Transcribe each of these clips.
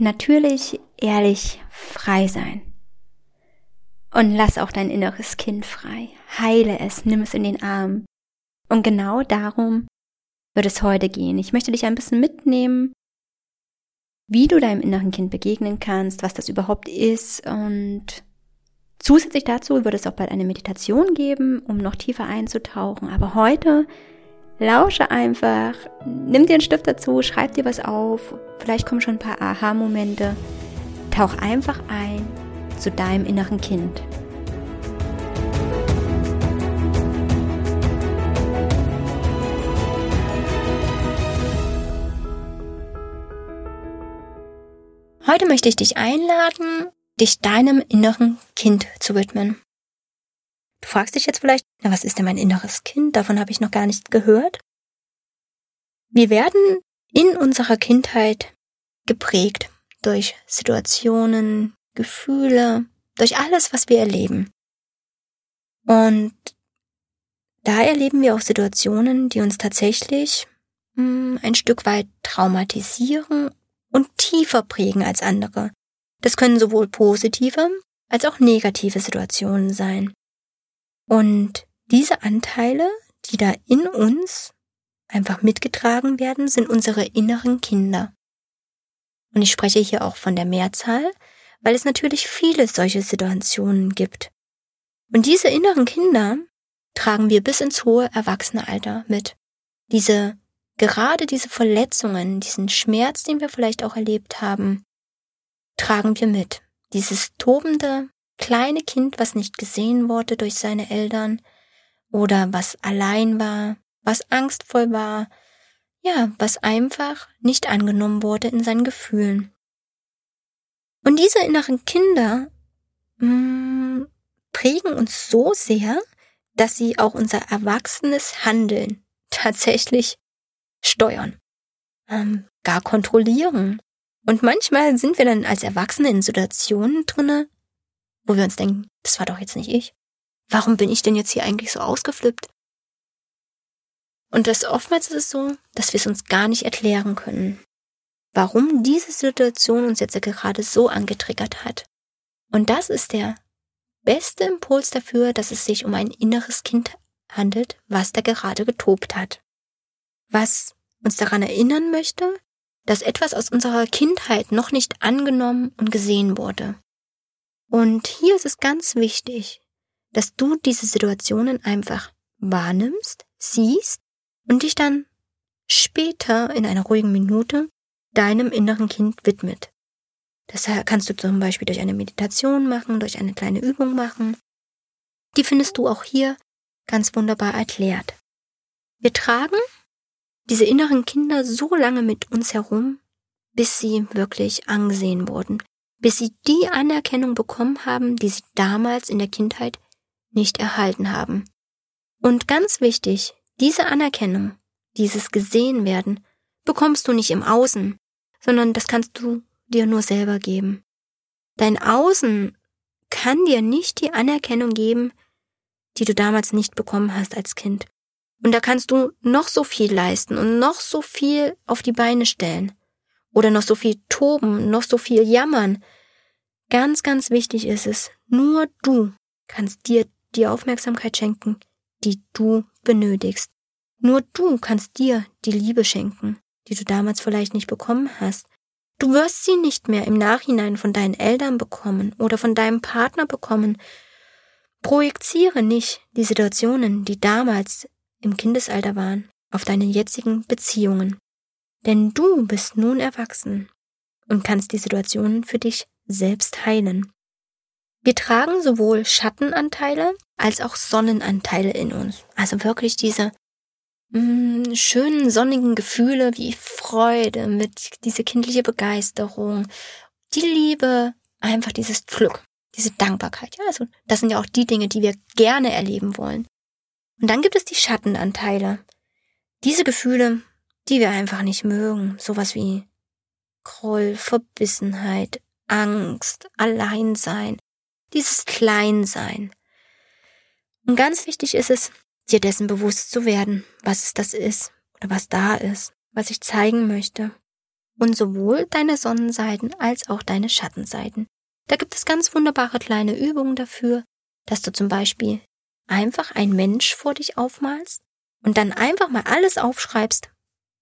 natürlich, ehrlich, frei sein. Und lass auch dein inneres Kind frei. Heile es, nimm es in den Arm. Und genau darum wird es heute gehen. Ich möchte dich ein bisschen mitnehmen, wie du deinem inneren Kind begegnen kannst, was das überhaupt ist und zusätzlich dazu wird es auch bald eine Meditation geben, um noch tiefer einzutauchen. Aber heute lausche einfach, nimm dir einen Stift dazu, schreib dir was auf, vielleicht kommen schon ein paar Aha-Momente. Tauch einfach ein zu deinem inneren Kind. Heute möchte ich dich einladen, dich deinem inneren Kind zu widmen. Du fragst dich jetzt vielleicht, na, was ist denn mein inneres Kind? Davon habe ich noch gar nichts gehört. Wir werden in unserer Kindheit geprägt durch Situationen, Gefühle, durch alles, was wir erleben. Und da erleben wir auch Situationen, die uns tatsächlich hm, ein Stück weit traumatisieren und tiefer prägen als andere. Das können sowohl positive als auch negative Situationen sein. Und diese Anteile, die da in uns einfach mitgetragen werden, sind unsere inneren Kinder. Und ich spreche hier auch von der Mehrzahl, weil es natürlich viele solche Situationen gibt. Und diese inneren Kinder tragen wir bis ins hohe Erwachsenealter mit. Diese Gerade diese Verletzungen, diesen Schmerz, den wir vielleicht auch erlebt haben, tragen wir mit. Dieses tobende kleine Kind, was nicht gesehen wurde durch seine Eltern oder was allein war, was angstvoll war, ja, was einfach nicht angenommen wurde in seinen Gefühlen. Und diese inneren Kinder mh, mm, prägen uns so sehr, dass sie auch unser erwachsenes Handeln tatsächlich steuern, ähm, gar kontrollieren. Und manchmal sind wir dann als Erwachsene in Situationen drinne, wo wir uns denken, das war doch jetzt nicht ich. Warum bin ich denn jetzt hier eigentlich so ausgeflippt? Und das oftmals ist es so, dass wir es uns gar nicht erklären können, warum diese Situation uns jetzt gerade so angetriggert hat. Und das ist der beste Impuls dafür, dass es sich um ein inneres Kind handelt, was da gerade getobt hat was uns daran erinnern möchte, dass etwas aus unserer Kindheit noch nicht angenommen und gesehen wurde. Und hier ist es ganz wichtig, dass du diese Situationen einfach wahrnimmst, siehst und dich dann später in einer ruhigen Minute deinem inneren Kind widmet. Das kannst du zum Beispiel durch eine Meditation machen, durch eine kleine Übung machen. Die findest du auch hier ganz wunderbar erklärt. Wir tragen diese inneren Kinder so lange mit uns herum, bis sie wirklich angesehen wurden, bis sie die Anerkennung bekommen haben, die sie damals in der Kindheit nicht erhalten haben. Und ganz wichtig, diese Anerkennung, dieses gesehen werden, bekommst du nicht im Außen, sondern das kannst du dir nur selber geben. Dein Außen kann dir nicht die Anerkennung geben, die du damals nicht bekommen hast als Kind. Und da kannst du noch so viel leisten und noch so viel auf die Beine stellen. Oder noch so viel toben, noch so viel jammern. Ganz, ganz wichtig ist es, nur du kannst dir die Aufmerksamkeit schenken, die du benötigst. Nur du kannst dir die Liebe schenken, die du damals vielleicht nicht bekommen hast. Du wirst sie nicht mehr im Nachhinein von deinen Eltern bekommen oder von deinem Partner bekommen. Projiziere nicht die Situationen, die damals im Kindesalter waren, auf deine jetzigen Beziehungen. Denn du bist nun erwachsen und kannst die Situationen für dich selbst heilen. Wir tragen sowohl Schattenanteile als auch Sonnenanteile in uns. Also wirklich diese mm, schönen sonnigen Gefühle wie Freude, mit diese kindliche Begeisterung, die Liebe, einfach dieses Glück, diese Dankbarkeit. Ja, also das sind ja auch die Dinge, die wir gerne erleben wollen. Und dann gibt es die Schattenanteile. Diese Gefühle, die wir einfach nicht mögen. Sowas wie Groll, Verbissenheit, Angst, Alleinsein, dieses Kleinsein. Und ganz wichtig ist es, dir dessen bewusst zu werden, was es das ist oder was da ist, was ich zeigen möchte. und sowohl deine Sonnenseiten als auch deine Schattenseiten. Da gibt es ganz wunderbare kleine Übungen dafür, dass du zum Beispiel einfach ein Mensch vor dich aufmalst und dann einfach mal alles aufschreibst,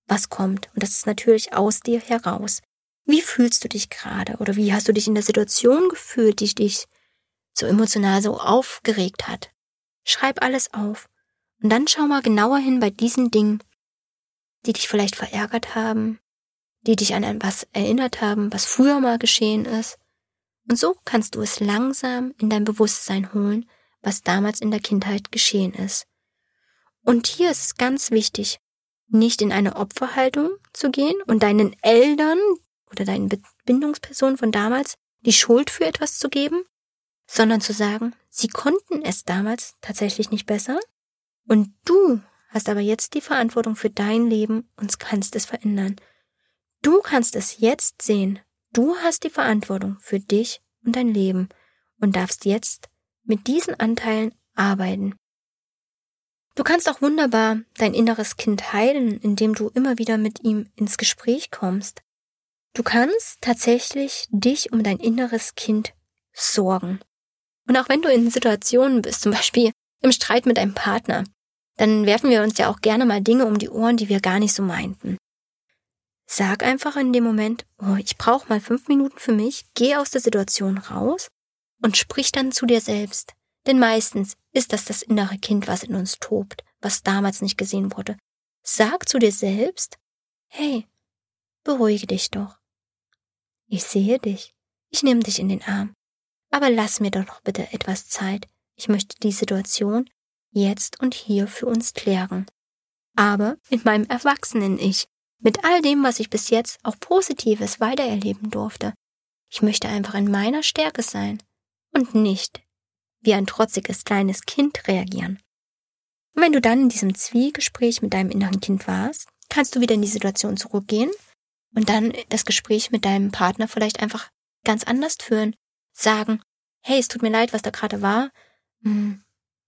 was kommt. Und das ist natürlich aus dir heraus. Wie fühlst du dich gerade oder wie hast du dich in der Situation gefühlt, die dich so emotional so aufgeregt hat? Schreib alles auf und dann schau mal genauer hin bei diesen Dingen, die dich vielleicht verärgert haben, die dich an etwas erinnert haben, was früher mal geschehen ist. Und so kannst du es langsam in dein Bewusstsein holen, was damals in der Kindheit geschehen ist. Und hier ist es ganz wichtig, nicht in eine Opferhaltung zu gehen und deinen Eltern oder deinen Bindungspersonen von damals die Schuld für etwas zu geben, sondern zu sagen, sie konnten es damals tatsächlich nicht besser und du hast aber jetzt die Verantwortung für dein Leben und kannst es verändern. Du kannst es jetzt sehen. Du hast die Verantwortung für dich und dein Leben und darfst jetzt mit diesen Anteilen arbeiten. Du kannst auch wunderbar dein inneres Kind heilen, indem du immer wieder mit ihm ins Gespräch kommst. Du kannst tatsächlich dich um dein inneres Kind sorgen. Und auch wenn du in Situationen bist, zum Beispiel im Streit mit deinem Partner, dann werfen wir uns ja auch gerne mal Dinge um die Ohren, die wir gar nicht so meinten. Sag einfach in dem Moment, oh, ich brauche mal fünf Minuten für mich, geh aus der Situation raus und sprich dann zu dir selbst. Denn meistens ist das das innere Kind, was in uns tobt, was damals nicht gesehen wurde. Sag zu dir selbst, hey, beruhige dich doch. Ich sehe dich, ich nehme dich in den Arm, aber lass mir doch bitte etwas Zeit. Ich möchte die Situation jetzt und hier für uns klären. Aber in meinem erwachsenen Ich, mit all dem, was ich bis jetzt auch Positives weitererleben durfte. Ich möchte einfach in meiner Stärke sein und nicht wie ein trotziges kleines Kind reagieren. Und wenn du dann in diesem Zwiegespräch mit deinem inneren Kind warst, kannst du wieder in die Situation zurückgehen und dann das Gespräch mit deinem Partner vielleicht einfach ganz anders führen. Sagen, hey, es tut mir leid, was da gerade war. Hm,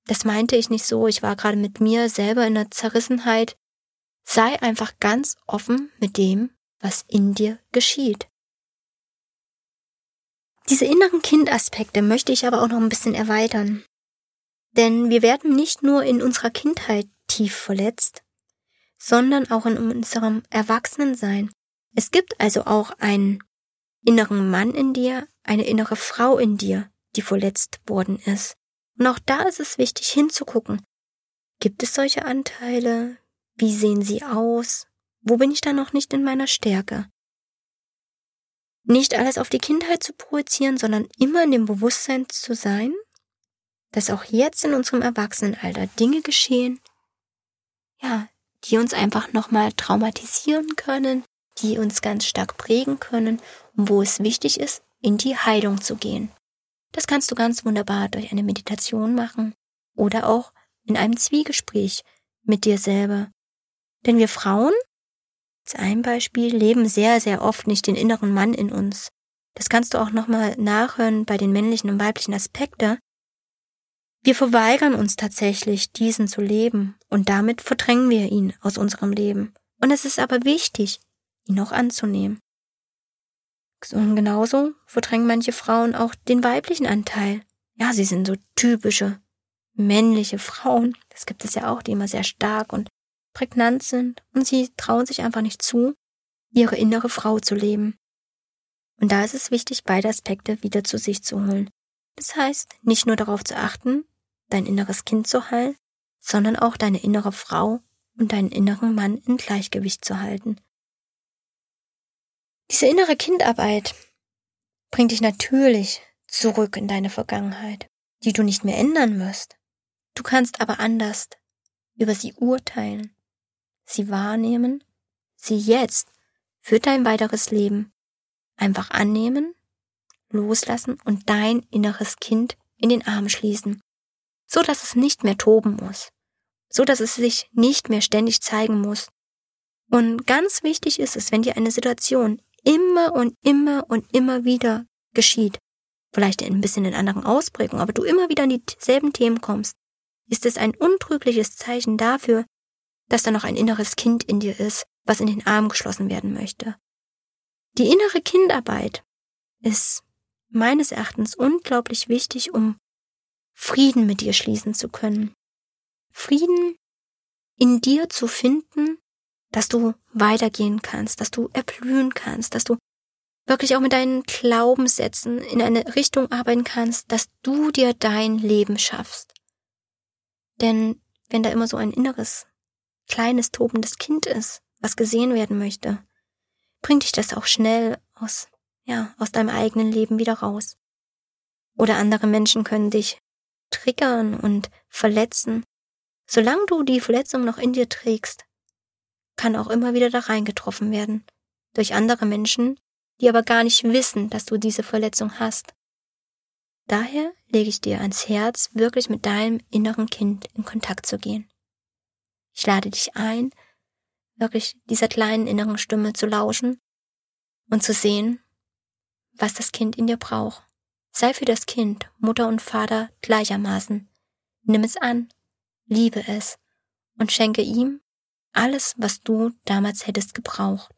das meinte ich nicht so, ich war gerade mit mir selber in der Zerrissenheit. Sei einfach ganz offen mit dem, was in dir geschieht. Diese inneren Kindaspekte möchte ich aber auch noch ein bisschen erweitern. Denn wir werden nicht nur in unserer Kindheit tief verletzt, sondern auch in unserem Erwachsenensein. Es gibt also auch einen inneren Mann in dir, eine innere Frau in dir, die verletzt worden ist. Und auch da ist es wichtig hinzugucken. Gibt es solche Anteile? Wie sehen sie aus? Wo bin ich da noch nicht in meiner Stärke? Nicht alles auf die Kindheit zu projizieren, sondern immer in dem Bewusstsein zu sein, dass auch jetzt in unserem Erwachsenenalter Dinge geschehen, ja, die uns einfach nochmal traumatisieren können, die uns ganz stark prägen können und wo es wichtig ist, in die Heilung zu gehen. Das kannst du ganz wunderbar durch eine Meditation machen oder auch in einem Zwiegespräch mit dir selber. Denn wir Frauen, als ein Beispiel, leben sehr, sehr oft nicht den inneren Mann in uns. Das kannst du auch nochmal nachhören bei den männlichen und weiblichen Aspekten. Wir verweigern uns tatsächlich, diesen zu leben und damit verdrängen wir ihn aus unserem Leben. Und es ist aber wichtig, ihn auch anzunehmen. Und genauso verdrängen manche Frauen auch den weiblichen Anteil. Ja, sie sind so typische männliche Frauen. Das gibt es ja auch, die immer sehr stark und prägnant sind und sie trauen sich einfach nicht zu, ihre innere Frau zu leben. Und da ist es wichtig, beide Aspekte wieder zu sich zu holen. Das heißt, nicht nur darauf zu achten, dein inneres Kind zu heilen, sondern auch deine innere Frau und deinen inneren Mann in Gleichgewicht zu halten. Diese innere Kindarbeit bringt dich natürlich zurück in deine Vergangenheit, die du nicht mehr ändern wirst. Du kannst aber anders über sie urteilen, sie wahrnehmen, sie jetzt für dein weiteres Leben einfach annehmen, loslassen und dein inneres Kind in den Arm schließen, so dass es nicht mehr toben muss, so dass es sich nicht mehr ständig zeigen muss. Und ganz wichtig ist es, wenn dir eine Situation immer und immer und immer wieder geschieht, vielleicht ein bisschen in anderen Ausprägungen, aber du immer wieder an dieselben Themen kommst, ist es ein untrügliches Zeichen dafür, dass da noch ein inneres Kind in dir ist, was in den Arm geschlossen werden möchte. Die innere Kindarbeit ist meines Erachtens unglaublich wichtig, um Frieden mit dir schließen zu können. Frieden in dir zu finden, dass du weitergehen kannst, dass du erblühen kannst, dass du wirklich auch mit deinen Glaubenssätzen in eine Richtung arbeiten kannst, dass du dir dein Leben schaffst. Denn wenn da immer so ein inneres, kleines, tobendes Kind ist, was gesehen werden möchte, bringt dich das auch schnell aus, ja, aus deinem eigenen Leben wieder raus. Oder andere Menschen können dich triggern und verletzen. Solange du die Verletzung noch in dir trägst, kann auch immer wieder da reingetroffen werden. Durch andere Menschen, die aber gar nicht wissen, dass du diese Verletzung hast. Daher lege ich dir ans Herz, wirklich mit deinem inneren Kind in Kontakt zu gehen. Ich lade dich ein, wirklich dieser kleinen inneren Stimme zu lauschen und zu sehen, was das Kind in dir braucht. Sei für das Kind, Mutter und Vater gleichermaßen. Nimm es an, liebe es und schenke ihm alles, was du damals hättest gebraucht.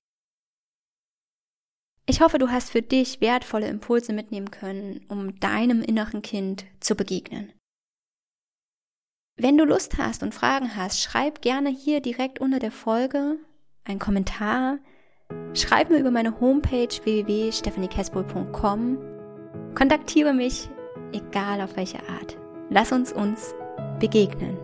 Ich hoffe, du hast für dich wertvolle Impulse mitnehmen können, um deinem inneren Kind zu begegnen. Wenn du Lust hast und Fragen hast, schreib gerne hier direkt unter der Folge einen Kommentar. Schreib mir über meine Homepage www.stephaniekesbull.com. Kontaktiere mich, egal auf welche Art. Lass uns uns begegnen.